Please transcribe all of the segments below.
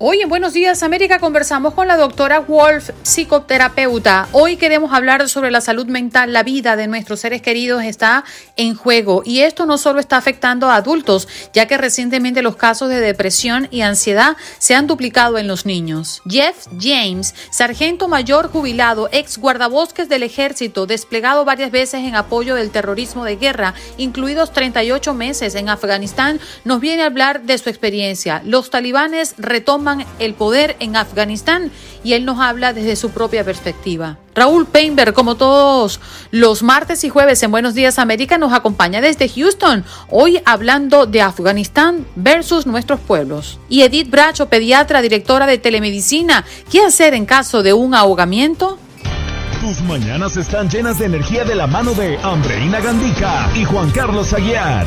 Hoy en Buenos Días América conversamos con la doctora Wolf, psicoterapeuta. Hoy queremos hablar sobre la salud mental. La vida de nuestros seres queridos está en juego y esto no solo está afectando a adultos, ya que recientemente los casos de depresión y ansiedad se han duplicado en los niños. Jeff James, sargento mayor jubilado, ex guardabosques del ejército, desplegado varias veces en apoyo del terrorismo de guerra, incluidos 38 meses en Afganistán, nos viene a hablar de su experiencia. Los talibanes retoman el poder en Afganistán y él nos habla desde su propia perspectiva. Raúl Painberg, como todos los martes y jueves en Buenos Días América, nos acompaña desde Houston, hoy hablando de Afganistán versus nuestros pueblos. Y Edith Bracho, pediatra, directora de telemedicina, ¿qué hacer en caso de un ahogamiento? Tus mañanas están llenas de energía de la mano de Andreina Gandica y Juan Carlos Aguiar.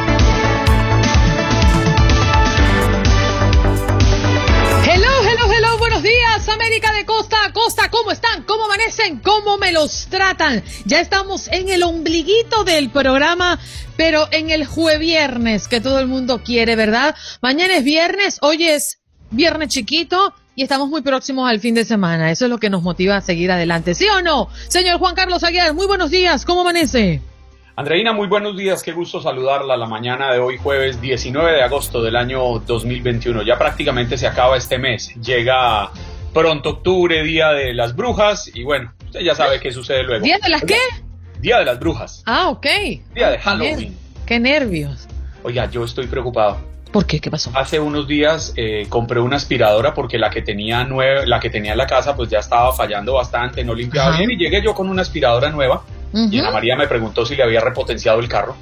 Días, América de costa a costa. ¿Cómo están? ¿Cómo amanecen? ¿Cómo me los tratan? Ya estamos en el ombliguito del programa, pero en el jueviernes que todo el mundo quiere, ¿verdad? Mañana es viernes, hoy es viernes chiquito y estamos muy próximos al fin de semana. Eso es lo que nos motiva a seguir adelante. ¿Sí o no? Señor Juan Carlos Aguiar, muy buenos días. ¿Cómo amanece? Andreina, muy buenos días, qué gusto saludarla la mañana de hoy jueves 19 de agosto del año 2021. Ya prácticamente se acaba este mes, llega pronto octubre, Día de las Brujas y bueno, usted ya sabe qué sucede luego. ¿Día de las qué? Día de las Brujas. Ah, ok. Día de Halloween. Qué nervios. Oiga, yo estoy preocupado. ¿Por qué? ¿Qué pasó? Hace unos días eh, compré una aspiradora porque la que tenía nueva, la que tenía en la casa pues ya estaba fallando bastante, no limpiaba bien y llegué yo con una aspiradora nueva y Ana María me preguntó si le había repotenciado el carro.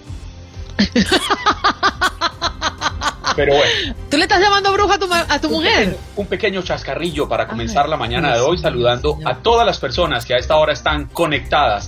Pero bueno. ¿Tú le estás llamando bruja a tu, a tu mujer? un pequeño chascarrillo para comenzar la mañana de hoy saludando a todas las personas que a esta hora están conectadas.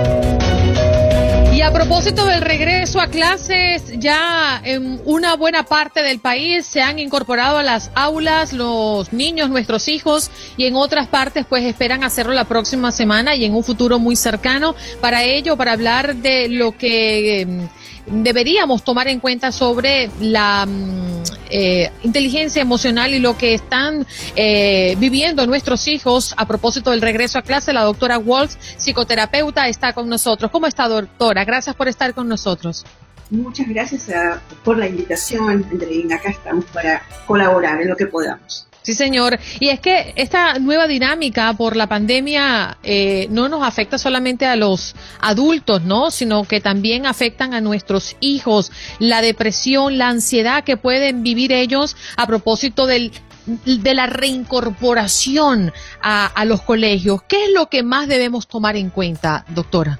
Y a propósito del regreso a clases, ya en una buena parte del país se han incorporado a las aulas los niños, nuestros hijos, y en otras partes pues esperan hacerlo la próxima semana y en un futuro muy cercano. Para ello, para hablar de lo que em, deberíamos tomar en cuenta sobre la mm, eh, inteligencia emocional y lo que están eh, viviendo nuestros hijos a propósito del regreso a clase. La doctora Waltz, psicoterapeuta, está con nosotros. ¿Cómo está, doctora? Gracias por estar con nosotros. Muchas gracias ah, por la invitación, Andreina. Acá estamos para colaborar en lo que podamos. Sí, señor. Y es que esta nueva dinámica por la pandemia eh, no nos afecta solamente a los adultos, ¿no? Sino que también afectan a nuestros hijos. La depresión, la ansiedad que pueden vivir ellos a propósito del de la reincorporación a, a los colegios. ¿Qué es lo que más debemos tomar en cuenta, doctora?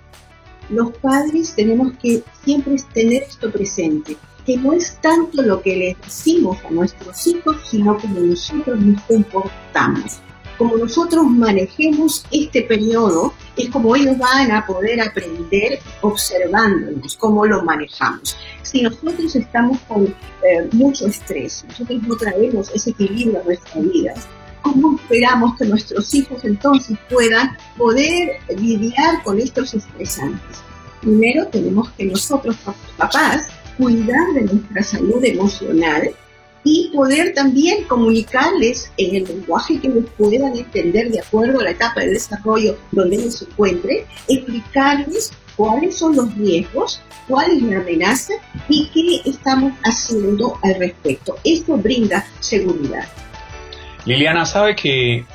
Los padres tenemos que siempre tener esto presente que no es tanto lo que les decimos a nuestros hijos, sino como nosotros nos comportamos. Como nosotros manejemos este periodo, es como ellos van a poder aprender observándonos, cómo lo manejamos. Si nosotros estamos con eh, mucho estrés, nosotros no traemos ese equilibrio a nuestra vida, ¿cómo esperamos que nuestros hijos entonces puedan poder lidiar con estos estresantes? Primero tenemos que nosotros, papás, cuidar de nuestra salud emocional y poder también comunicarles en el lenguaje que ellos puedan entender de acuerdo a la etapa de desarrollo donde ellos se encuentren, explicarles cuáles son los riesgos, cuál es la amenaza y qué estamos haciendo al respecto. Esto brinda seguridad. Liliana sabe que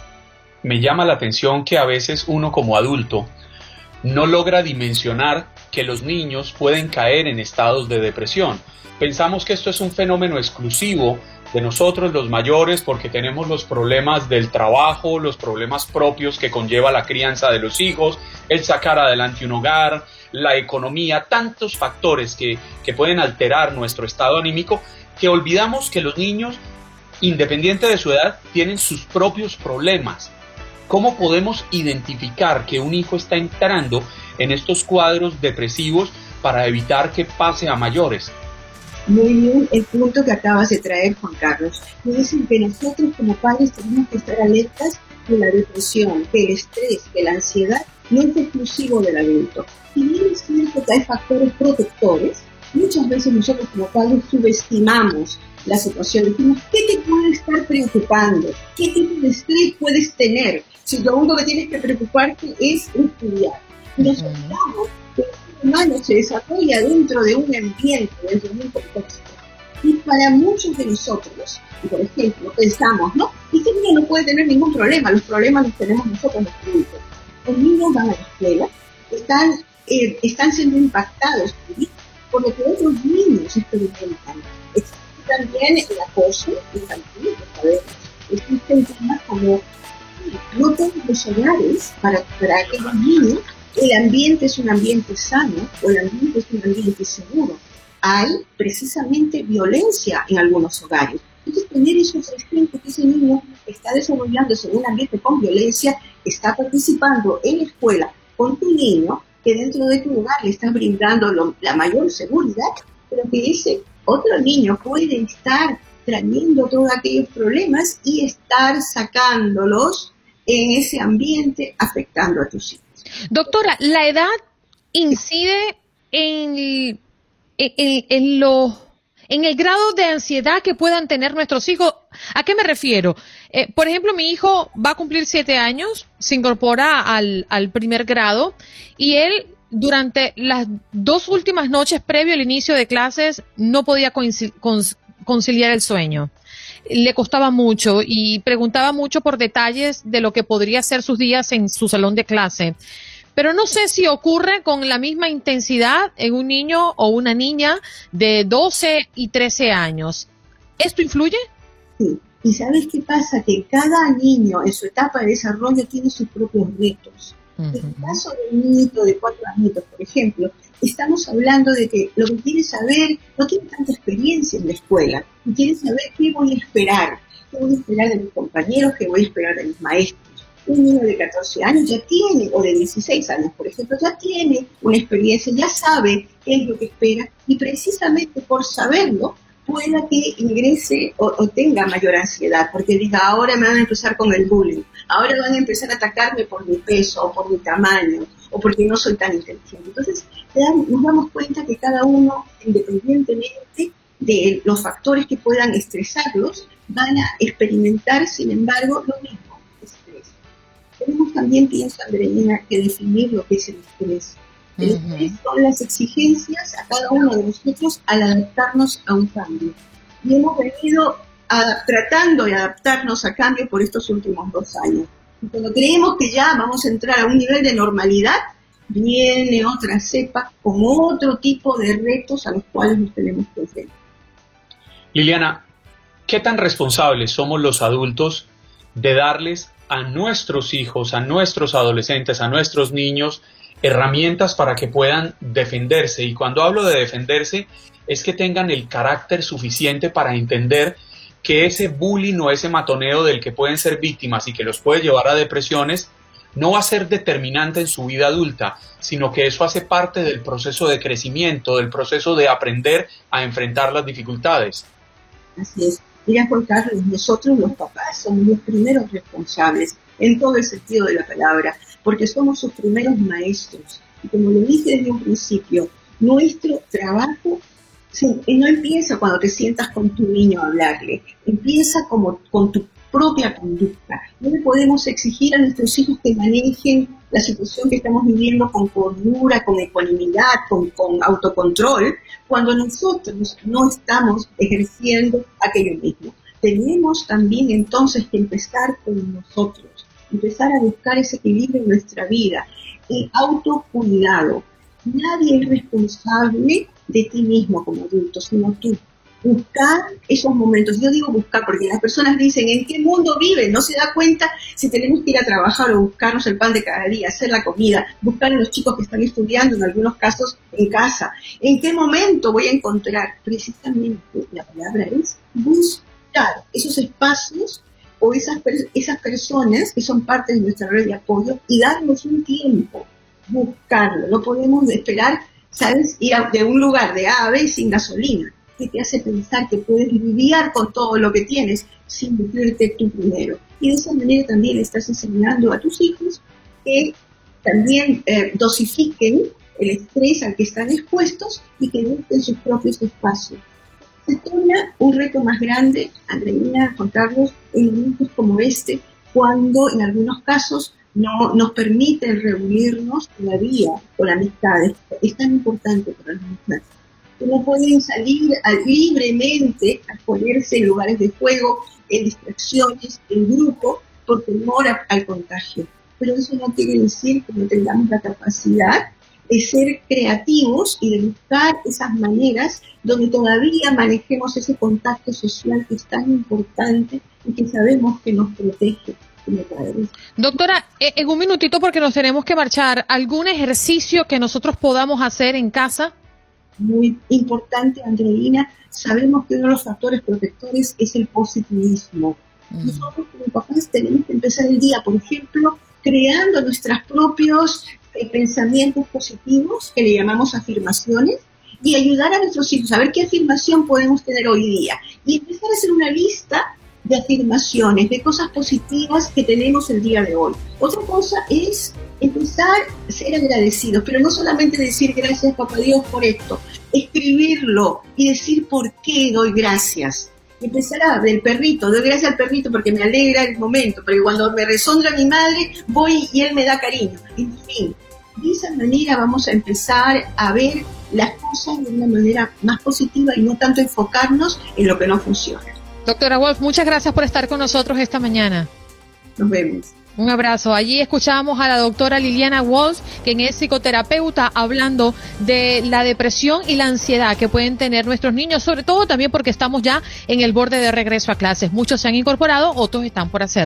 me llama la atención que a veces uno como adulto no logra dimensionar que los niños pueden caer en estados de depresión. Pensamos que esto es un fenómeno exclusivo de nosotros los mayores porque tenemos los problemas del trabajo, los problemas propios que conlleva la crianza de los hijos, el sacar adelante un hogar, la economía, tantos factores que, que pueden alterar nuestro estado anímico que olvidamos que los niños, independiente de su edad, tienen sus propios problemas ¿Cómo podemos identificar que un hijo está entrando en estos cuadros depresivos para evitar que pase a mayores? Muy bien, el punto que acabas de traer, Juan Carlos. Me dicen que nosotros como padres tenemos que estar alertas de la depresión, que el estrés, que la ansiedad no es exclusivo del adulto. Si bien es cierto que hay factores protectores, muchas veces nosotros como padres subestimamos la situación. Decimos, ¿qué te puede estar preocupando? ¿Qué tipo de estrés puedes tener? Si lo único que tienes que preocuparte es estudiar. Nos olvidamos que el ser humano se desarrolla dentro de un ambiente, dentro de un contexto. Y para muchos de nosotros, por ejemplo, pensamos, ¿no? Este niño no puede tener ningún problema, los problemas los tenemos nosotros los adultos. Los niños van a la escuela, están, eh, están siendo impactados por lo que otros niños experimentan. Existe también el acoso infantil, lo sabemos. Existen temas como no todos los hogares, para, para aquellos niños, el ambiente es un ambiente sano o el ambiente es un ambiente seguro. Hay precisamente violencia en algunos hogares. Entonces, tener eso presente que ese niño está desarrollándose en un ambiente con violencia, está participando en la escuela con tu niño, que dentro de tu hogar le estás brindando la mayor seguridad, pero que ese otro niño puede estar trayendo todos aquellos problemas y estar sacándolos en ese ambiente afectando a tus hijos. Doctora, ¿la edad incide en, en, lo, en el grado de ansiedad que puedan tener nuestros hijos? ¿A qué me refiero? Eh, por ejemplo, mi hijo va a cumplir siete años, se incorpora al, al primer grado y él durante las dos últimas noches previo al inicio de clases no podía conciliar el sueño le costaba mucho y preguntaba mucho por detalles de lo que podría ser sus días en su salón de clase. Pero no sé si ocurre con la misma intensidad en un niño o una niña de 12 y 13 años. ¿Esto influye? Sí. ¿Y sabes qué pasa? Que cada niño en su etapa de desarrollo tiene sus propios retos. En el caso del niñito de cuatro añitos, por ejemplo, estamos hablando de que lo que quiere saber no tiene tanta experiencia en la escuela y quiere saber qué voy a esperar, qué voy a esperar de mis compañeros, qué voy a esperar de mis maestros. Un niño de 14 años ya tiene, o de 16 años, por ejemplo, ya tiene una experiencia, ya sabe qué es lo que espera y precisamente por saberlo pueda que ingrese o, tenga mayor ansiedad, porque diga, ahora me van a empezar con el bullying, ahora van a empezar a atacarme por mi peso o por mi tamaño o porque no soy tan inteligente. Entonces nos damos cuenta que cada uno, independientemente de los factores que puedan estresarlos, van a experimentar, sin embargo, lo mismo, estrés. Tenemos también, pienso, Andreina, que definir lo que es el estrés son las exigencias a cada uno de nosotros al adaptarnos a un cambio. Y hemos venido tratando de adaptarnos a cambio por estos últimos dos años. Y cuando creemos que ya vamos a entrar a un nivel de normalidad, viene otra cepa con otro tipo de retos a los cuales nos tenemos que enfrentar. Liliana, ¿qué tan responsables somos los adultos de darles a nuestros hijos, a nuestros adolescentes, a nuestros niños, herramientas para que puedan defenderse. Y cuando hablo de defenderse, es que tengan el carácter suficiente para entender que ese bullying o ese matoneo del que pueden ser víctimas y que los puede llevar a depresiones, no va a ser determinante en su vida adulta, sino que eso hace parte del proceso de crecimiento, del proceso de aprender a enfrentar las dificultades. Así es. Mira, Juan Carlos, nosotros los papás somos los primeros responsables en todo el sentido de la palabra porque somos sus primeros maestros. Y como lo dije desde un principio, nuestro trabajo no empieza cuando te sientas con tu niño a hablarle, empieza como con tu propia conducta. No le podemos exigir a nuestros hijos que manejen la situación que estamos viviendo con cordura, con ecuanimidad, con, con autocontrol, cuando nosotros no estamos ejerciendo aquello mismo. Tenemos también entonces que empezar con nosotros, empezar a buscar ese equilibrio en nuestra vida, el autocuidado. Nadie es responsable de ti mismo como adulto, sino tú buscar esos momentos. Yo digo buscar porque las personas dicen, ¿en qué mundo viven? No se da cuenta si tenemos que ir a trabajar o buscarnos el pan de cada día, hacer la comida, buscar a los chicos que están estudiando, en algunos casos en casa. ¿En qué momento voy a encontrar? Precisamente la palabra es buscar esos espacios o esas, esas personas que son parte de nuestra red de apoyo y darnos un tiempo, buscarlo. No podemos esperar, ¿sabes? Ir de un lugar de A a B sin gasolina que te hace pensar que puedes lidiar con todo lo que tienes sin decirte tú primero. Y de esa manera también estás enseñando a tus hijos que también eh, dosifiquen el estrés al que están expuestos y que busquen sus propios espacios. Se torna un reto más grande, Andreina, Juan Carlos, en momentos como este, cuando en algunos casos no nos permiten reunirnos todavía con amistades. Es tan importante para las mujeres no pueden salir libremente a ponerse en lugares de juego, en distracciones, en grupo, por temor al contagio. Pero eso no quiere decir que no tengamos la capacidad de ser creativos y de buscar esas maneras donde todavía manejemos ese contacto social que es tan importante y que sabemos que nos protege. Doctora, eh, en un minutito porque nos tenemos que marchar, ¿algún ejercicio que nosotros podamos hacer en casa muy importante, Andreina, sabemos que uno de los factores protectores es el positivismo. Mm. Nosotros como papás tenemos que empezar el día, por ejemplo, creando nuestros propios eh, pensamientos positivos, que le llamamos afirmaciones, y ayudar a nuestros hijos a ver qué afirmación podemos tener hoy día. Y empezar a hacer una lista de afirmaciones, de cosas positivas que tenemos el día de hoy. Otra cosa es empezar a ser agradecidos, pero no solamente decir gracias papá Dios por esto, escribirlo y decir por qué doy gracias. Empezar a del perrito, doy gracias al perrito porque me alegra el momento, porque cuando me resondra mi madre voy y él me da cariño. En fin, de esa manera vamos a empezar a ver las cosas de una manera más positiva y no tanto enfocarnos en lo que no funciona. Doctora Wolf, muchas gracias por estar con nosotros esta mañana. Nos vemos. Un abrazo. Allí escuchamos a la doctora Liliana Walsh, quien es psicoterapeuta, hablando de la depresión y la ansiedad que pueden tener nuestros niños, sobre todo también porque estamos ya en el borde de regreso a clases. Muchos se han incorporado, otros están por hacer.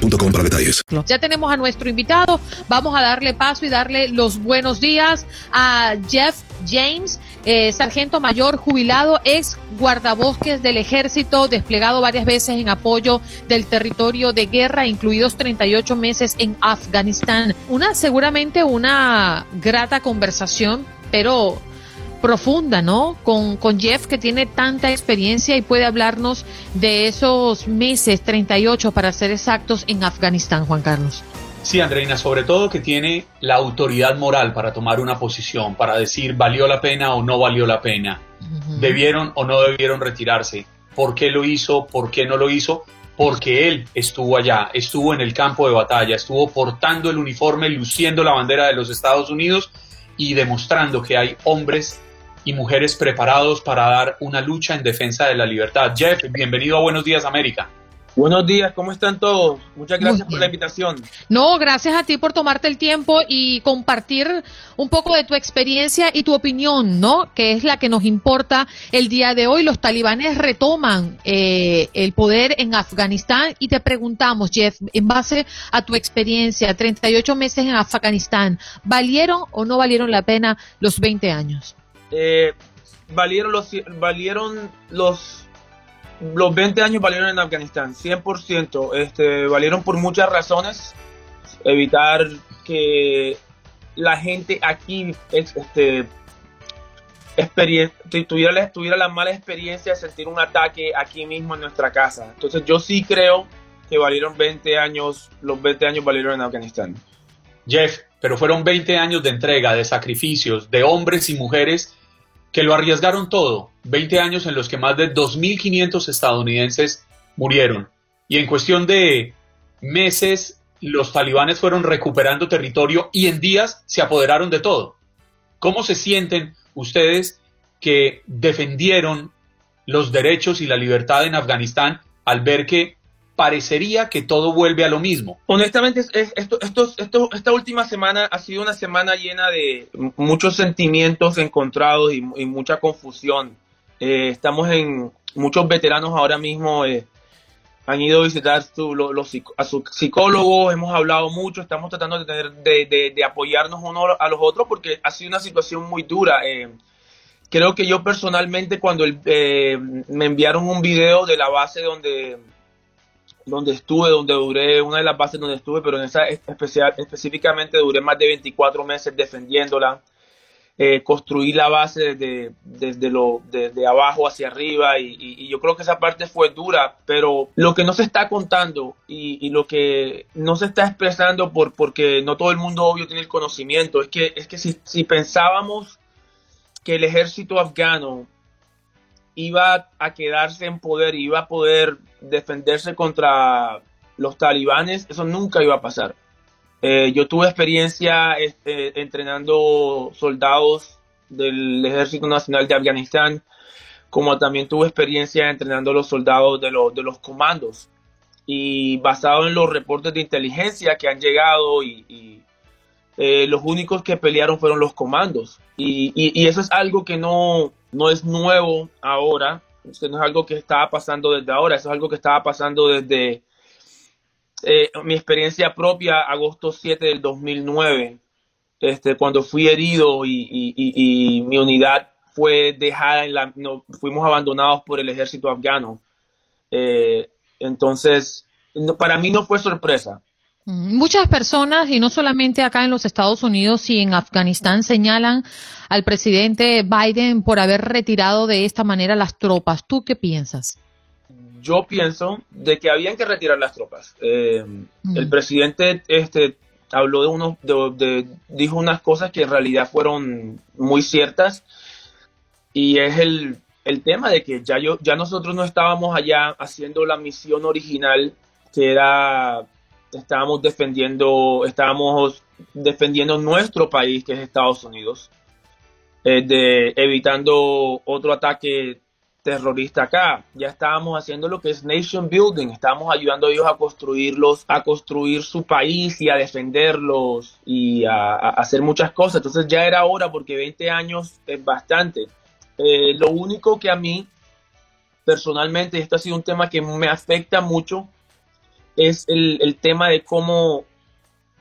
para detalles. Ya tenemos a nuestro invitado. Vamos a darle paso y darle los buenos días a Jeff James, eh, sargento mayor jubilado, ex guardabosques del ejército, desplegado varias veces en apoyo del territorio de guerra, incluidos 38 meses en Afganistán. Una, seguramente una grata conversación, pero profunda, ¿no? Con, con Jeff, que tiene tanta experiencia y puede hablarnos de esos meses, 38 para ser exactos, en Afganistán, Juan Carlos. Sí, Andreina, sobre todo que tiene la autoridad moral para tomar una posición, para decir valió la pena o no valió la pena, debieron o no debieron retirarse, por qué lo hizo, por qué no lo hizo, porque él estuvo allá, estuvo en el campo de batalla, estuvo portando el uniforme, luciendo la bandera de los Estados Unidos y demostrando que hay hombres y mujeres preparados para dar una lucha en defensa de la libertad. Jeff, bienvenido a Buenos Días América. Buenos días, ¿cómo están todos? Muchas gracias por la invitación. No, gracias a ti por tomarte el tiempo y compartir un poco de tu experiencia y tu opinión, ¿no? Que es la que nos importa el día de hoy. Los talibanes retoman eh, el poder en Afganistán y te preguntamos, Jeff, en base a tu experiencia, 38 meses en Afganistán, ¿valieron o no valieron la pena los 20 años? Eh, valieron los, valieron los, los 20 años valieron en Afganistán, 100%. Este, valieron por muchas razones. Evitar que la gente aquí este, tuviera, tuviera la mala experiencia de sentir un ataque aquí mismo en nuestra casa. Entonces yo sí creo que valieron 20 años, los 20 años valieron en Afganistán. Jeff, pero fueron 20 años de entrega, de sacrificios, de hombres y mujeres que lo arriesgaron todo. 20 años en los que más de 2.500 estadounidenses murieron. Y en cuestión de meses, los talibanes fueron recuperando territorio y en días se apoderaron de todo. ¿Cómo se sienten ustedes que defendieron los derechos y la libertad en Afganistán al ver que parecería que todo vuelve a lo mismo. Honestamente, esto, esto, esta última semana ha sido una semana llena de muchos sentimientos encontrados y, mucha confusión. Eh, estamos en muchos veteranos ahora mismo eh, han ido a visitar los, a sus psicólogos, hemos hablado mucho, estamos tratando de, tener, de, apoyarnos uno a los otros porque ha sido una situación muy dura. Eh, creo que yo personalmente cuando me enviaron un video de la base donde donde estuve, donde duré, una de las bases donde estuve, pero en esa especial, específicamente duré más de 24 meses defendiéndola. Eh, construí la base desde, desde, lo, desde abajo hacia arriba y, yo creo que esa parte fue dura, pero lo que no se está contando y, lo que no se está expresando por, porque no todo el mundo obvio tiene el conocimiento es que, es que si, si pensábamos que el ejército afgano iba a quedarse en poder iba a poder defenderse contra los talibanes, eso nunca iba a pasar. Eh, yo tuve experiencia este, entrenando soldados del Ejército Nacional de Afganistán, como también tuve experiencia entrenando los soldados de, de los comandos. Y basado en los reportes de inteligencia que han llegado y, eh, los únicos que pelearon fueron los comandos. Y, y, eso es algo que no, no es nuevo ahora, eso no es algo que estaba pasando desde ahora, eso es algo que estaba pasando desde eh, mi experiencia propia, agosto 7 del 2009, este, cuando fui herido y, mi unidad fue dejada en la, no, fuimos abandonados por el ejército afgano. Eh, entonces, para mí no fue sorpresa. Muchas personas, y no solamente acá en los Estados Unidos y en Afganistán, señalan al presidente Biden por haber retirado de esta manera las tropas. ¿Tú qué piensas? Yo pienso de que habían que retirar las tropas. Eh, el presidente este, habló de uno, de, dijo unas cosas que en realidad fueron muy ciertas y es el, el tema de que ya, yo, ya nosotros no estábamos allá haciendo la misión original que era estábamos defendiendo, estábamos defendiendo nuestro país, que es Estados Unidos, eh, de, evitando otro ataque terrorista acá. Ya estábamos haciendo lo que es nation building, estábamos ayudando a ellos a construirlos, a construir su país y a defenderlos y a, hacer muchas cosas. Entonces ya era hora porque 20 años es bastante. Eh, lo único que a mí personalmente, esto ha sido un tema que me afecta mucho, es el, tema de cómo,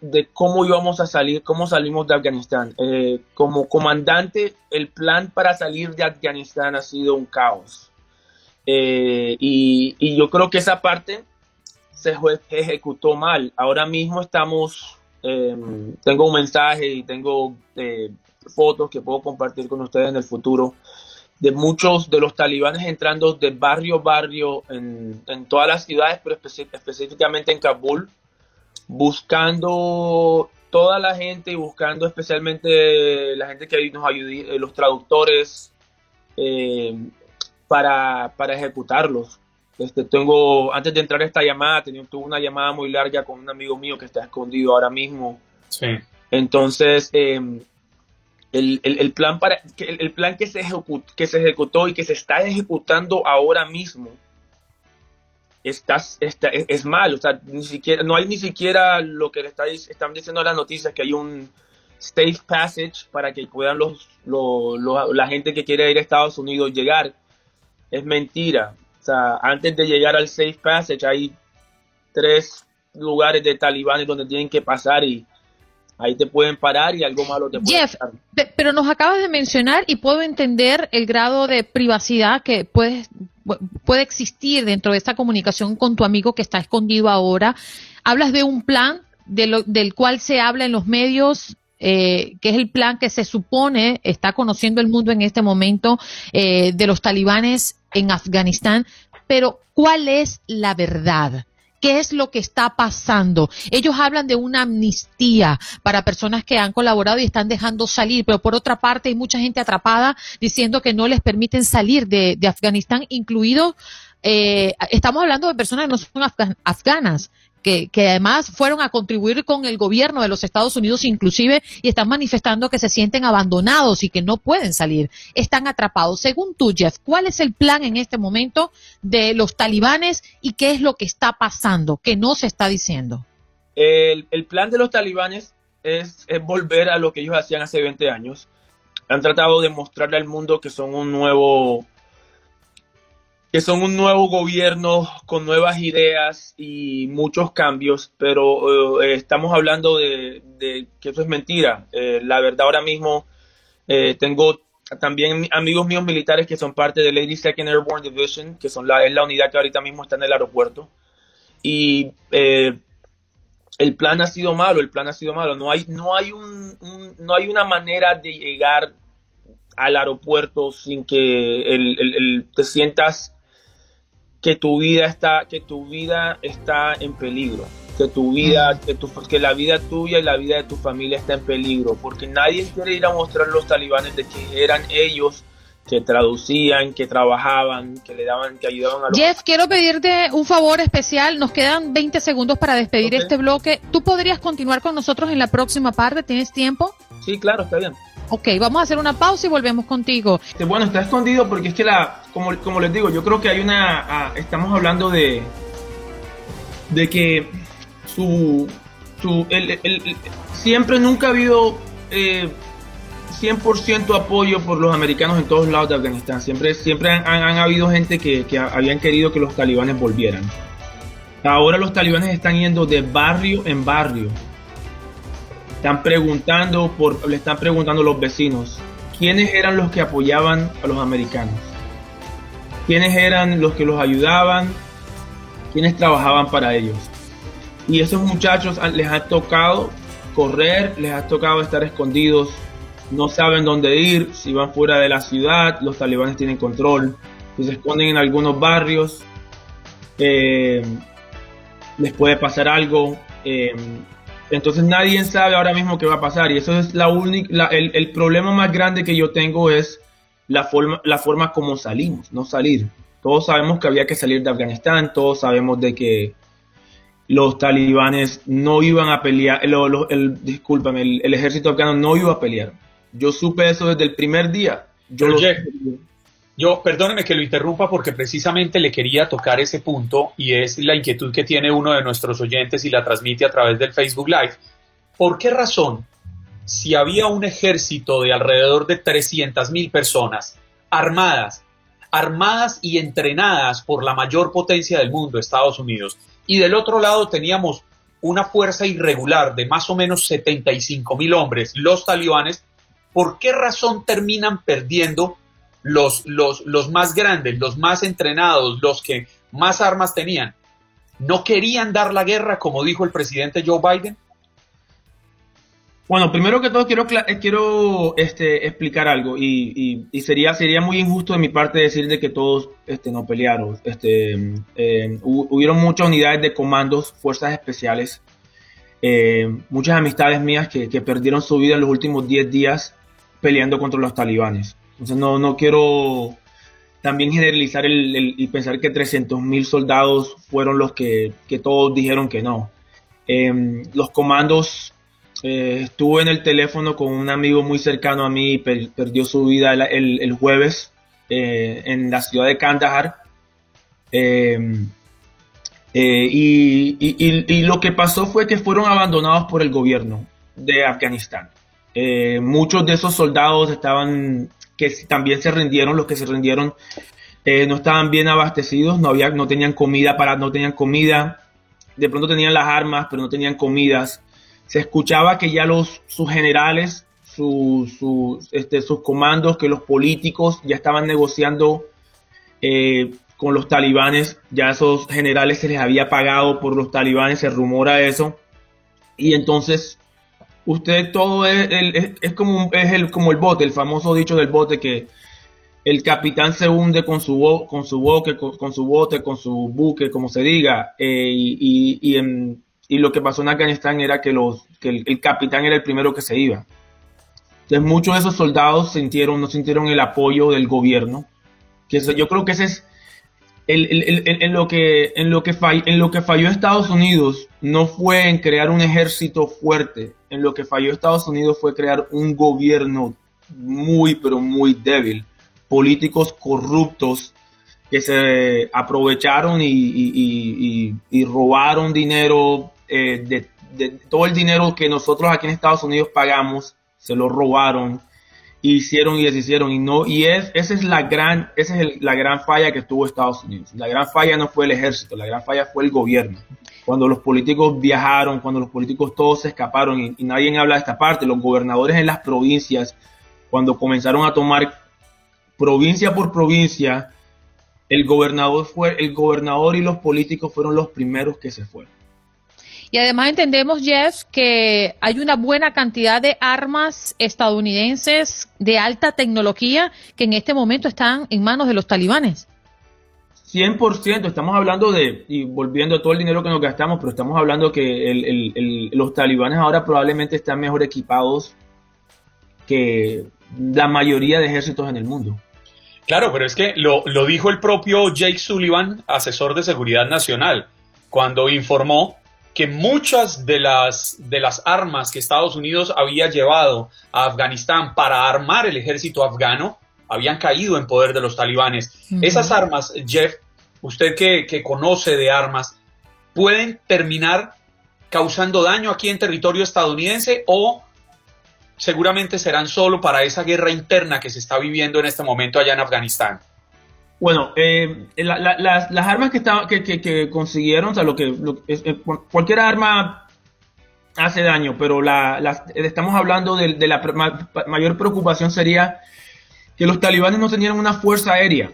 de cómo íbamos a salir, cómo salimos de Afganistán. Eh, como comandante, el plan para salir de Afganistán ha sido un caos. Eh, y, yo creo que esa parte se ejecutó mal. Ahora mismo estamos, em, tengo un mensaje y tengo eh, fotos que puedo compartir con ustedes en el futuro de muchos de los talibanes entrando de barrio a barrio en, todas las ciudades, pero específicamente en Kabul, buscando toda la gente y buscando especialmente la gente que nos ayude, eh, los traductores, eh, para, ejecutarlos. Este, tengo, antes de entrar a esta llamada, tenía, tuve una llamada muy larga con un amigo mío que está escondido ahora mismo. Sí. Entonces, eh, el, plan para el, plan que se, ejecutó, que se ejecutó y que se está ejecutando ahora mismo está, está, es, mal, o sea, ni siquiera, no hay ni siquiera lo que le está, están diciendo las noticias, que hay un safe passage para que puedan los, la gente que quiere ir a Estados Unidos llegar. Es mentira. O sea, antes de llegar al safe passage hay tres lugares de talibanes donde tienen que pasar y ahí te pueden parar y algo malo te puede Jeff, pero nos acabas de mencionar y puedo entender el grado de privacidad que puede, puede existir dentro de esta comunicación con tu amigo que está escondido ahora. Hablas de un plan del cual se habla en los medios eh, que es el plan que se supone está conociendo el mundo en este momento eh, de los talibanes en Afganistán, pero ¿cuál es la verdad? ¿Qué es lo que está pasando? Ellos hablan de una amnistía para personas que han colaborado y están dejando salir, pero por otra parte hay mucha gente atrapada diciendo que no les permiten salir de, Afganistán, incluido, eh, estamos hablando de personas que no son afganas, que, además fueron a contribuir con el gobierno de los Estados Unidos inclusive y están manifestando que se sienten abandonados y que no pueden salir, están atrapados. Según tú, Jeff, ¿cuál es el plan en este momento de los talibanes y qué es lo que está pasando, que no se está diciendo? El, plan de los talibanes es, es volver a lo que ellos hacían hace 20 años. Han tratado de mostrarle al mundo que son un nuevo que son un nuevo gobierno con nuevas ideas y muchos cambios, pero eh, estamos hablando de, que eso es mentira. Eh, la verdad ahora mismo eh, tengo también amigos míos militares que son parte de Lady Second Airborne Division, que son la, es la unidad que ahorita mismo está en el aeropuerto. Y el plan ha sido malo, el plan ha sido malo. No hay, no hay, un, no hay una manera de llegar al aeropuerto sin que el, te sientas que tu vida está, que tu vida está en peligro, que tu vida, que, tu, que la vida tuya y la vida de tu familia está en peligro, porque nadie quiere ir a mostrar a los talibanes de que eran ellos que traducían, que trabajaban, que le daban, que ayudaban a los... Jeff, quiero pedirte un favor especial. Nos quedan 20 segundos para despedir este bloque. ¿Tú podrías continuar con nosotros en la próxima parte? ¿Tienes tiempo? Sí, claro, está bien. Ok, vamos a hacer una pausa y volvemos contigo. Bueno, está escondido porque es que la, como, les digo, yo creo que hay una, ah, estamos hablando de, de que su, su el, siempre nunca ha habido eh, 100% apoyo por los americanos en todos lados de Afganistán. Siempre, siempre han, habido gente que habían querido que los talibanes volvieran. Ahora los talibanes están yendo de barrio en barrio están preguntando por, le están preguntando los vecinos quiénes eran los que apoyaban a los americanos, quiénes eran los que los ayudaban, quiénes trabajaban para ellos. Y esos muchachos les ha tocado correr, les ha tocado estar escondidos, no saben dónde ir, si van fuera de la ciudad, los talibanes tienen control, si se esconden en algunos barrios, eh, les puede pasar algo. Eh, entonces nadie sabe ahora mismo qué va a pasar y eso es la única, el, el, problema más grande que yo tengo es la forma, la forma como salimos, no salir. Todos sabemos que había que salir de Afganistán, todos sabemos de que los talibanes no iban a pelear, el, el, discúlpame, el, ejército afgano no iba a pelear. Yo supe eso desde el primer día. Yo lo, yo, perdóneme que lo interrumpa porque precisamente le quería tocar ese punto y es la inquietud que tiene uno de nuestros oyentes y la transmite a través del Facebook Live. ¿Por qué razón, si había un ejército de alrededor de 300 mil personas armadas, armadas y entrenadas por la mayor potencia del mundo, Estados Unidos, y del otro lado teníamos una fuerza irregular de más o menos 75 mil hombres, los talibanes, ¿por qué razón terminan perdiendo los, los, los más grandes, los más entrenados, los que más armas tenían, no querían dar la guerra como dijo el presidente Joe Biden? Bueno, primero que todo quiero, eh, quiero este, explicar algo y, sería, sería muy injusto de mi parte decir de que todos este, no pelearon. Este, eh, hubieron muchas unidades de comandos, fuerzas especiales, eh, muchas amistades mías que, que, perdieron su vida en los últimos 10 días peleando contra los talibanes. Entonces no, no quiero también generalizar el, y pensar que 300 mil soldados fueron los que, todos dijeron que no. Em, los comandos, eh, estuve en el teléfono con un amigo muy cercano a mí y perdió su vida el, jueves eh, en la ciudad de Kandahar. Em, eh, y, lo que pasó fue que fueron abandonados por el gobierno de Afganistán. muchos de esos soldados estaban que también se rindieron, los que se rindieron eh, no estaban bien abastecidos, no, había, no tenían comida para, no tenían comida, de pronto tenían las armas, pero no tenían comidas, se escuchaba que ya los, sus generales, sus, este, sus comandos, que los políticos ya estaban negociando eh, con los talibanes, ya esos generales se les había pagado por los talibanes, se rumora eso, y entonces usted todo es, es, como, es el, como el bote, el famoso dicho del bote que el capitán se hunde con su, con su, boque, con, su bote, con su buque, como se diga, eh, y, y, lo que pasó en Afganistán era que, los, que el, capitán era el primero que se iba. Entonces muchos de esos soldados sintieron, no sintieron el apoyo del gobierno, que yo creo que ese es en, lo que, en, lo que en lo que falló Estados Unidos no fue en crear un ejército fuerte, en lo que falló Estados Unidos fue crear un gobierno muy, pero muy débil. Políticos corruptos que se aprovecharon y, robaron dinero, eh, de, todo el dinero que nosotros aquí en Estados Unidos pagamos, se lo robaron, hicieron y deshicieron y no y es esa es la gran esa es la gran falla que tuvo Estados Unidos. La gran falla no fue el ejército, la gran falla fue el gobierno. Cuando los políticos viajaron, cuando los políticos todos se escaparon y, y nadie habla de esta parte, los gobernadores en las provincias cuando comenzaron a tomar provincia por provincia, el gobernador fue el gobernador y los políticos fueron los primeros que se fueron. Y además entendemos, Jeff, que hay una buena cantidad de armas estadounidenses de alta tecnología que en este momento están en manos de los talibanes. 100%, estamos hablando de, y volviendo a todo el dinero que nos gastamos, pero estamos hablando que los talibanes ahora probablemente están mejor equipados que la mayoría de ejércitos en el mundo. Claro, pero es que lo, dijo el propio Jake Sullivan, asesor de seguridad nacional, cuando informó que muchas de las, de las armas que Estados Unidos había llevado a Afganistán para armar el ejército afgano habían caído en poder de los talibanes. Esas armas, Jeff, usted que, que conoce de armas, pueden terminar causando daño aquí en territorio estadounidense o seguramente serán solo para esa guerra interna que se está viviendo en este momento allá en Afganistán. Bueno, eh, las, armas que, que, que, consiguieron, o sea, lo que, eh, cualquier arma hace daño, pero estamos hablando de, la mayor preocupación sería que los talibanes no tenían una fuerza aérea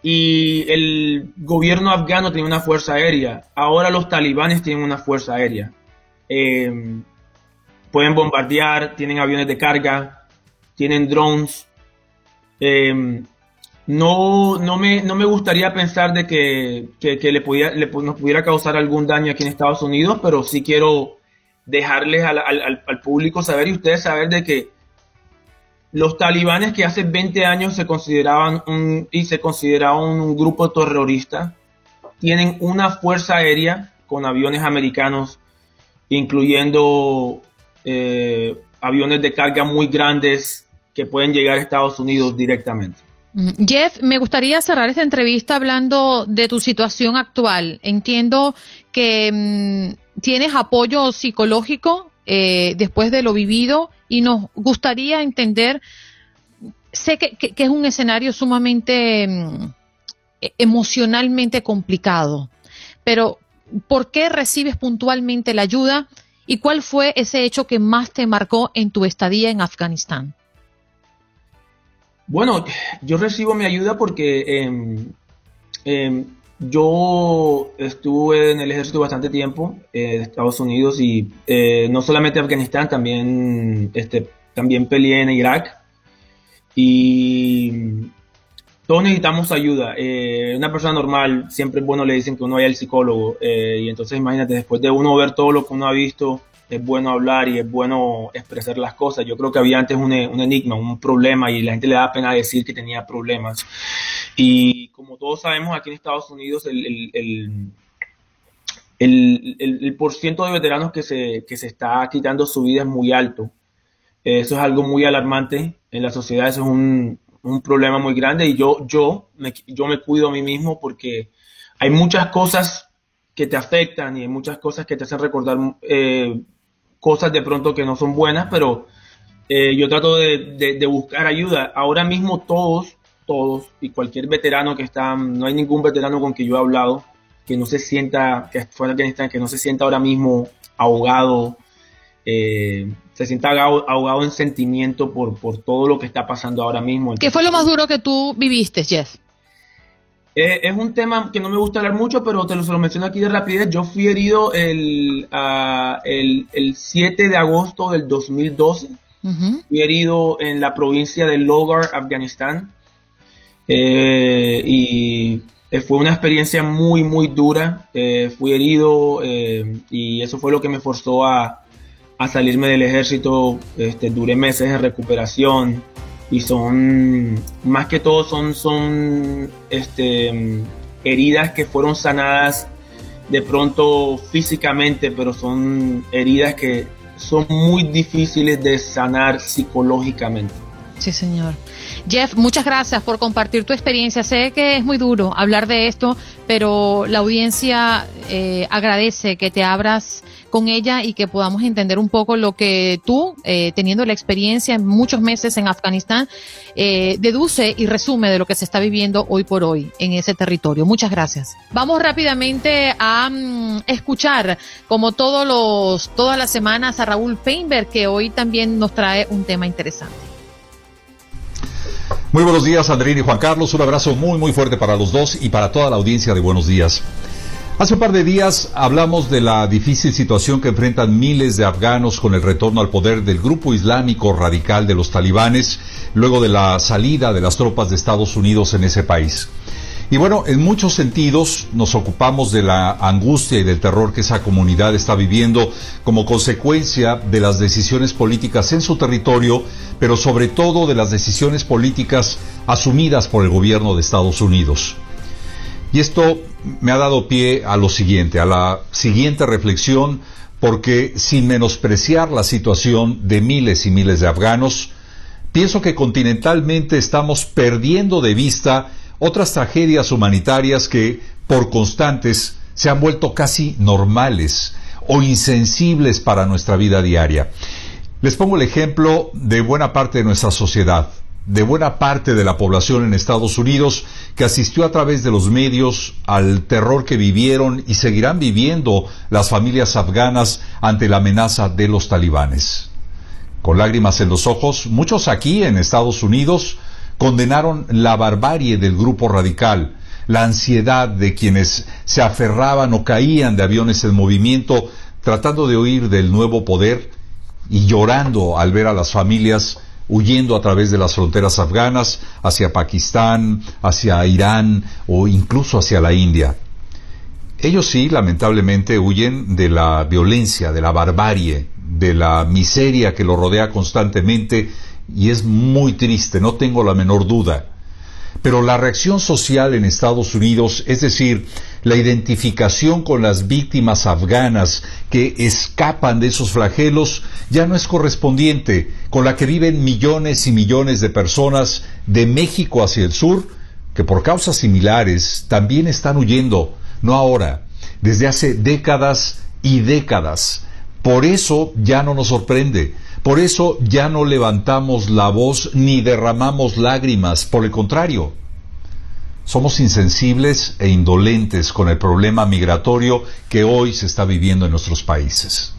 y el gobierno afgano tenía una fuerza aérea. Ahora los talibanes tienen una fuerza aérea. Eh, pueden bombardear, tienen aviones de carga, tienen drones. Em, no, no, me, no me gustaría pensar de que, le, podía, nos pudiera causar algún daño aquí en Estados Unidos, pero sí quiero dejarles al, al, público saber y ustedes saber de que los talibanes que hace 20 años se consideraban un, y se consideraban un grupo terrorista, tienen una fuerza aérea con aviones americanos, incluyendo eh, aviones de carga muy grandes que pueden llegar a Estados Unidos directamente. Mm, Jeff, me gustaría cerrar esta entrevista hablando de tu situación actual. Entiendo que mm, tienes apoyo psicológico eh, después de lo vivido y nos gustaría entender, sé que, es un escenario sumamente mm, e-, emocionalmente complicado, pero ¿por qué recibes puntualmente la ayuda ¿Y cuál fue ese hecho que más te marcó en tu estadía en Afganistán? Bueno, yo recibo mi ayuda porque em, em, yo estuve en el ejército bastante tiempo eh, de Estados Unidos y eh, no solamente Afganistán, también, este, también peleé en Irak. Y todos necesitamos ayuda. Eh, una persona normal, siempre es bueno le dicen que uno vaya al psicólogo. Eh, y entonces imagínate, después de uno ver todo lo que uno ha visto, es bueno hablar y es bueno expresar las cosas. Yo creo que había antes un, enigma, un problema y la gente le da pena decir que tenía problemas. Y como todos sabemos, aquí en Estados Unidos el, el, el, el, por ciento de veteranos que se, que se está quitando su vida es muy alto. Eso es algo muy alarmante en la sociedad, eso es un, un problema muy grande y yo, yo, me, yo me cuido a mí mismo porque hay muchas cosas que te afectan y hay muchas cosas que te hacen recordar eh, cosas de pronto que no son buenas, pero eh, yo trato de, buscar ayuda. Ahora mismo todos, todos y cualquier veterano que está, no hay ningún veterano con que yo he hablado que no se sienta, que fuera que no se sienta ahora mismo ahogado, eh, se sienta ahogado, en sentimiento por, por todo lo que está pasando ahora mismo. ¿Qué fue lo más duro que tú viviste, Jeff? Eh, es un tema que no me gusta hablar mucho, pero te lo, se lo menciono aquí de rapidez. Yo fui herido el, uh, el, el 7 de agosto del 2012. Fui herido en la provincia de Logar, Afganistán. Eh, y eh, fue una experiencia muy, muy dura. Eh, fui herido y eso fue lo que me forzó a, a salirme del ejército. Este, duré meses en recuperación y son, más que todo, son, son este, heridas que fueron sanadas de pronto físicamente, pero son heridas que son muy difíciles de sanar psicológicamente. Sí, señor. Jeff, muchas gracias por compartir tu experiencia. Sé que es muy duro hablar de esto, pero la audiencia eh, agradece que te abras con ella y que podamos entender un poco lo que tú, eh, teniendo la experiencia en muchos meses en Afganistán, eh, deduce y resume de lo que se está viviendo hoy por hoy en ese territorio. Muchas gracias. Vamos rápidamente a mm, escuchar, como todos los, todas las semanas, a Raúl Feinberg, que hoy también nos trae un tema interesante. Muy buenos días, Andrín y Juan Carlos. Un abrazo muy, muy fuerte para los dos y para toda la audiencia de Buenos Días. Hace un par de días hablamos de la difícil situación que enfrentan miles de afganos con el retorno al poder del grupo islámico radical de los talibanes luego de la salida de las tropas de Estados Unidos en ese país. Y bueno, en muchos sentidos nos ocupamos de la angustia y del terror que esa comunidad está viviendo como consecuencia de las decisiones políticas en su territorio, pero sobre todo de las decisiones políticas asumidas por el gobierno de Estados Unidos. Y esto me ha dado pie a lo siguiente, a la siguiente reflexión, porque sin menospreciar la situación de miles y miles de afganos, pienso que continentalmente estamos perdiendo de vista otras tragedias humanitarias que, por constantes, se han vuelto casi normales o insensibles para nuestra vida diaria. Les pongo el ejemplo de buena parte de nuestra sociedad de buena parte de la población en Estados Unidos que asistió a través de los medios al terror que vivieron y seguirán viviendo las familias afganas ante la amenaza de los talibanes. Con lágrimas en los ojos, muchos aquí en Estados Unidos condenaron la barbarie del grupo radical, la ansiedad de quienes se aferraban o caían de aviones en movimiento tratando de huir del nuevo poder y llorando al ver a las familias huyendo a través de las fronteras afganas hacia Pakistán, hacia Irán o incluso hacia la India. Ellos sí, lamentablemente, huyen de la violencia, de la barbarie, de la miseria que los rodea constantemente y es muy triste, no tengo la menor duda. Pero la reacción social en Estados Unidos, es decir, la identificación con las víctimas afganas que escapan de esos flagelos, ya no es correspondiente con la que viven millones y millones de personas de México hacia el sur, que por causas similares también están huyendo, no ahora, desde hace décadas y décadas. Por eso ya no nos sorprende, por eso ya no levantamos la voz ni derramamos lágrimas, por el contrario, somos insensibles e indolentes con el problema migratorio que hoy se está viviendo en nuestros países.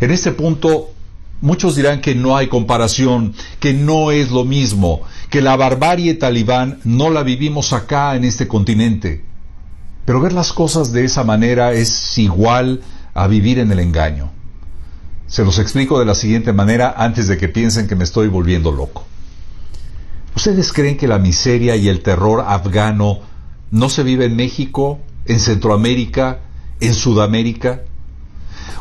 En este punto, muchos dirán que no hay comparación, que no es lo mismo, que la barbarie talibán no la vivimos acá en este continente. Pero ver las cosas de esa manera es igual a vivir en el engaño. Se los explico de la siguiente manera antes de que piensen que me estoy volviendo loco. ¿Ustedes creen que la miseria y el terror afgano no se vive en México, en Centroamérica, en Sudamérica?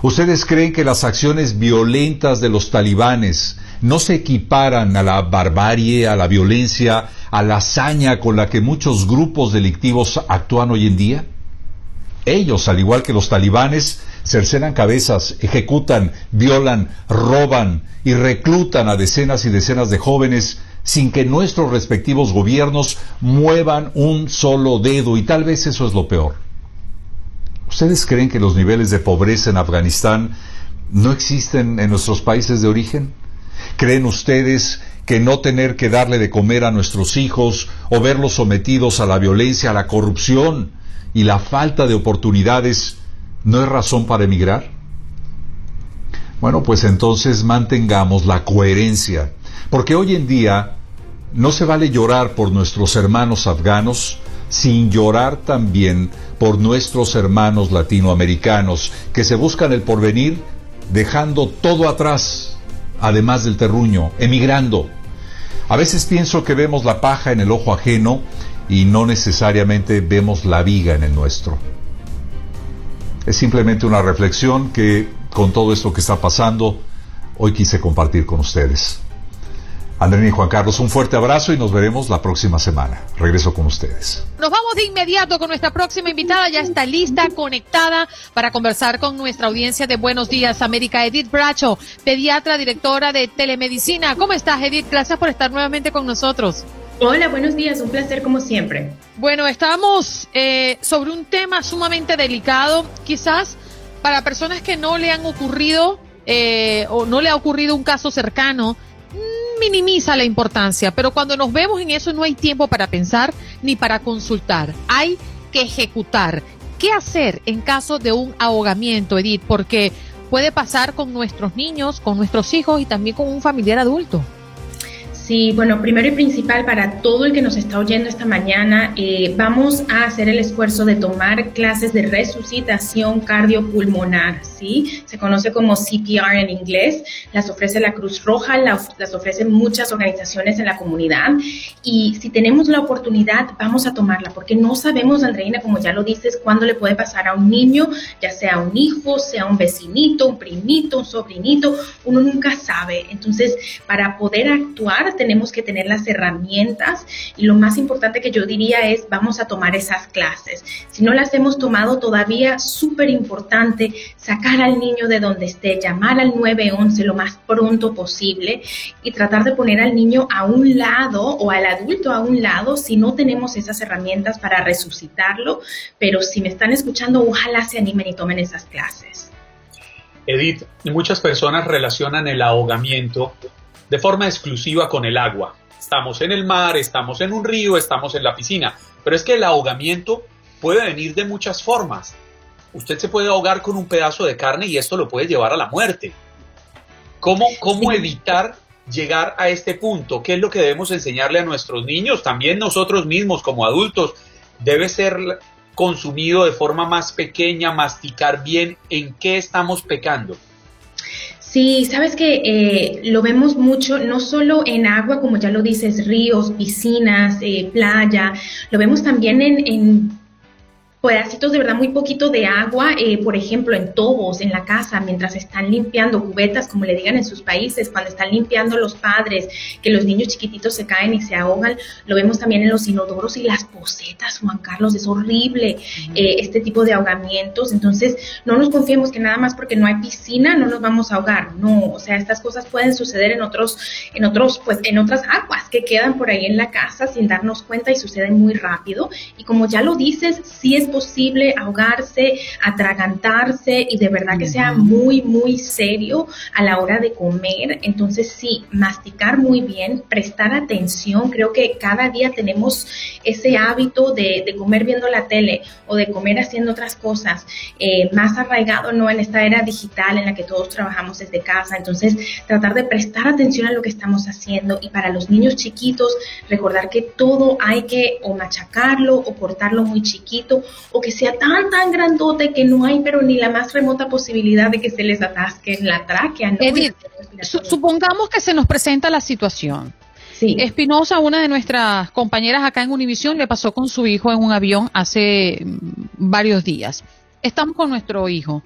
¿Ustedes creen que las acciones violentas de los talibanes no se equiparan a la barbarie, a la violencia, a la hazaña con la que muchos grupos delictivos actúan hoy en día? Ellos, al igual que los talibanes, cercenan cabezas, ejecutan, violan, roban y reclutan a decenas y decenas de jóvenes sin que nuestros respectivos gobiernos muevan un solo dedo y tal vez eso es lo peor. ¿Ustedes creen que los niveles de pobreza en Afganistán no existen en nuestros países de origen? ¿Creen ustedes que no tener que darle de comer a nuestros hijos o verlos sometidos a la violencia, a la corrupción y la falta de oportunidades no es razón para emigrar? Bueno, pues entonces mantengamos la coherencia, porque hoy en día no se vale llorar por nuestros hermanos afganos sin llorar también por nuestros hermanos latinoamericanos que se buscan el porvenir dejando todo atrás, además del terruño, emigrando. A veces pienso que vemos la paja en el ojo ajeno y no necesariamente vemos la viga en el nuestro. Es simplemente una reflexión que con todo esto que está pasando, hoy quise compartir con ustedes. Andrés y Juan Carlos, un fuerte abrazo y nos veremos la próxima semana. Regreso con ustedes. Nos vamos de inmediato con nuestra próxima invitada. Ya está lista, conectada para conversar con nuestra audiencia de Buenos Días América. Edith Bracho, pediatra, directora de telemedicina. ¿Cómo estás, Edith? Gracias por estar nuevamente con nosotros. Hola, buenos días. Un placer como siempre. Bueno, estamos eh, sobre un tema sumamente delicado. Quizás para personas que no le han ocurrido eh, o no le ha ocurrido un caso cercano minimiza la importancia, pero cuando nos vemos en eso no hay tiempo para pensar ni para consultar. Hay que ejecutar. ¿Qué hacer en caso de un ahogamiento, Edith? Porque puede pasar con nuestros niños, con nuestros hijos y también con un familiar adulto. Sí, bueno, primero y principal para todo el que nos está oyendo esta mañana, eh, vamos a hacer el esfuerzo de tomar clases de resucitación cardiopulmonar, ¿sí? Se conoce como CPR en inglés, las ofrece la Cruz Roja, las, ofrecen muchas organizaciones en la comunidad y si tenemos la oportunidad, vamos a tomarla, porque no sabemos, Andreina, como ya lo dices, cuándo le puede pasar a un niño, ya sea un hijo, sea un vecinito, un primito, un sobrinito, uno nunca sabe. Entonces, para poder actuar, tenemos que tener las herramientas y lo más importante que yo diría es vamos a tomar esas clases. Si no las hemos tomado todavía, súper importante sacar al niño de donde esté, llamar al 911 lo más pronto posible y tratar de poner al niño a un lado o al adulto a un lado si no tenemos esas herramientas para resucitarlo, pero si me están escuchando, ojalá se animen y tomen esas clases. Edith, muchas personas relacionan el ahogamiento de forma exclusiva con el agua. Estamos en el mar, estamos en un río, estamos en la piscina, pero es que el ahogamiento puede venir de muchas formas. Usted se puede ahogar con un pedazo de carne y esto lo puede llevar a la muerte. ¿Cómo, cómo evitar llegar a este punto? ¿Qué es lo que debemos enseñarle a nuestros niños? También nosotros mismos como adultos. Debe ser consumido de forma más pequeña, masticar bien en qué estamos pecando. Sí, sabes que eh, lo vemos mucho, no solo en agua, como ya lo dices, ríos, piscinas, eh, playa, lo vemos también en, en pedacitos de verdad muy poquito de agua, eh, por ejemplo, en tobos, en la casa, mientras están limpiando cubetas, como le digan en sus países, cuando están limpiando los padres, que los niños chiquititos se caen y se ahogan, lo vemos también en los inodoros y las pocetas, Juan Carlos, es horrible eh, este tipo de ahogamientos, entonces no nos confiemos que nada más porque no hay piscina no nos vamos a ahogar, no, o sea, estas cosas pueden suceder en otros, en otros, pues en otras aguas que quedan por ahí en la casa sin darnos cuenta y suceden muy rápido, y como ya lo dices, sí es posible ahogarse, atragantarse y de verdad que sea muy, muy serio a la hora de comer. Entonces sí, masticar muy bien, prestar atención. Creo que cada día tenemos ese hábito de, comer viendo la tele o de comer haciendo otras cosas, eh, más arraigado no en esta era digital en la que todos trabajamos desde casa. Entonces tratar de prestar atención a lo que estamos haciendo y para los niños chiquitos recordar que todo hay que o machacarlo o cortarlo muy chiquito o que sea tan, tan grandote que no hay pero ni la más remota posibilidad de que se les atasque en la tráquea. ¿no? supongamos que se nos presenta la situación. Sí. Espinosa, una de nuestras compañeras acá en Univisión, le pasó con su hijo en un avión hace mm, varios días. Estamos con nuestro hijo.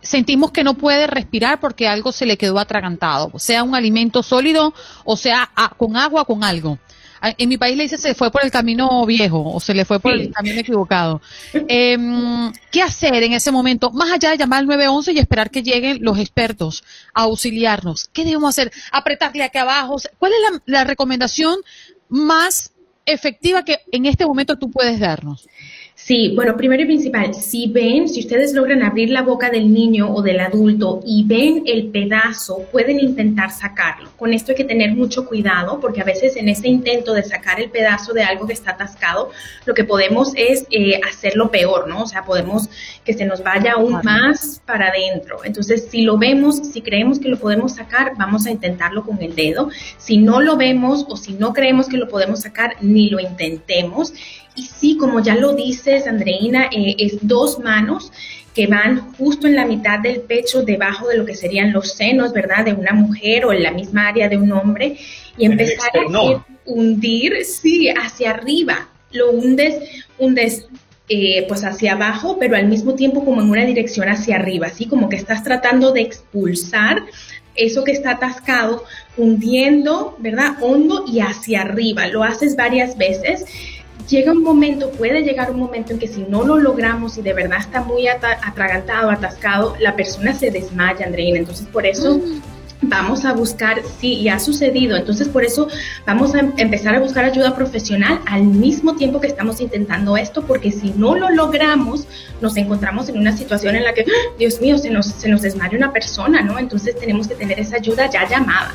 Sentimos que no puede respirar porque algo se le quedó atragantado, sea un alimento sólido o sea con agua con algo. Ah, en mi país le dice se fue por el camino viejo o se le fue por el camino equivocado. Em, ¿Qué hacer en ese momento? Más allá de llamar al 911 y esperar que lleguen los expertos a auxiliarnos. ¿Qué debemos hacer? Apretarle aquí abajo. ¿Cuál es la, la recomendación más efectiva que en este momento tú puedes darnos? Sí, bueno, primero y principal, si ven, si ustedes logran abrir la boca del niño o del adulto y ven el pedazo, pueden intentar sacarlo. Con esto hay que tener mucho cuidado porque a veces en ese intento de sacar el pedazo de algo que está atascado, lo que podemos es eh, hacerlo peor, ¿no? O sea, podemos que se nos vaya aún más para adentro. Entonces, si lo vemos, si creemos que lo podemos sacar, vamos a intentarlo con el dedo. Si no lo vemos o si no creemos que lo podemos sacar, ni lo intentemos y sí, como ya lo dices, Andreina, eh, es dos manos que van justo en la mitad del pecho, debajo de lo que serían los senos, ¿verdad? De una mujer o en la misma área de un hombre, y empezar a hundir, sí, hacia arriba. Lo hundes, hundes eh, pues hacia abajo, pero al mismo tiempo como en una dirección hacia arriba, así como que estás tratando de expulsar eso que está atascado, hundiendo, ¿verdad? Hondo y hacia arriba. Lo haces varias veces llega un momento, puede llegar un momento en que si no lo logramos y de verdad está muy atragantado, atascado, la persona se desmaya, Andreina. Entonces, por eso... Mm. Vamos a buscar, sí, y ha sucedido, entonces por eso vamos a empezar a buscar ayuda profesional al mismo tiempo que estamos intentando esto, porque si no lo logramos, nos encontramos en una situación en la que, ¡ah! Dios mío, se nos, se nos desmaya una persona, ¿no? Entonces tenemos que tener esa ayuda ya llamada.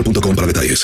para detalles.